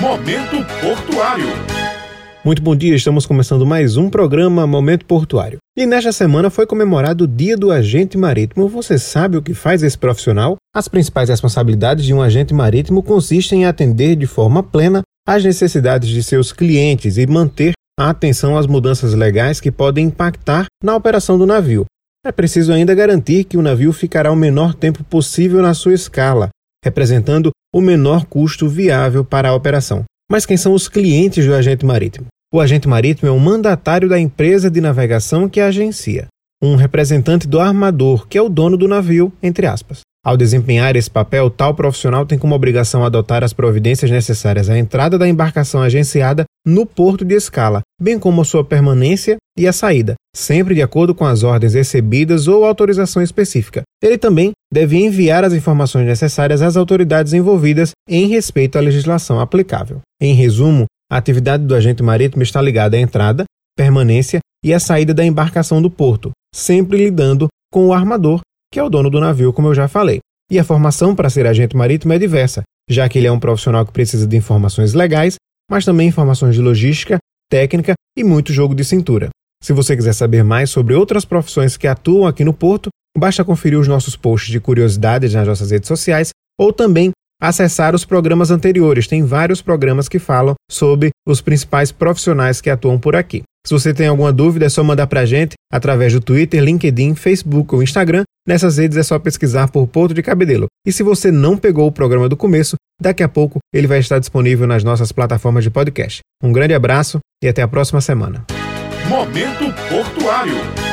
Momento Portuário. Muito bom dia, estamos começando mais um programa Momento Portuário. E nesta semana foi comemorado o Dia do Agente Marítimo. Você sabe o que faz esse profissional? As principais responsabilidades de um agente marítimo consistem em atender de forma plena às necessidades de seus clientes e manter a atenção às mudanças legais que podem impactar na operação do navio. É preciso ainda garantir que o navio ficará o menor tempo possível na sua escala, representando o menor custo viável para a operação. Mas quem são os clientes do agente marítimo? O agente marítimo é o mandatário da empresa de navegação que agencia, um representante do armador, que é o dono do navio, entre aspas. Ao desempenhar esse papel, tal profissional tem como obrigação adotar as providências necessárias à entrada da embarcação agenciada no porto de escala, bem como sua permanência e a saída, sempre de acordo com as ordens recebidas ou autorização específica. Ele também deve enviar as informações necessárias às autoridades envolvidas em respeito à legislação aplicável. Em resumo, a atividade do agente marítimo está ligada à entrada, permanência e à saída da embarcação do porto, sempre lidando com o armador que é o dono do navio, como eu já falei. E a formação para ser agente marítimo é diversa, já que ele é um profissional que precisa de informações legais, mas também informações de logística, técnica e muito jogo de cintura. Se você quiser saber mais sobre outras profissões que atuam aqui no Porto, basta conferir os nossos posts de curiosidades nas nossas redes sociais ou também acessar os programas anteriores. Tem vários programas que falam sobre os principais profissionais que atuam por aqui. Se você tem alguma dúvida, é só mandar para a gente através do Twitter, LinkedIn, Facebook ou Instagram. Nessas redes é só pesquisar por Porto de Cabedelo. E se você não pegou o programa do começo, daqui a pouco ele vai estar disponível nas nossas plataformas de podcast. Um grande abraço e até a próxima semana. Momento Portuário.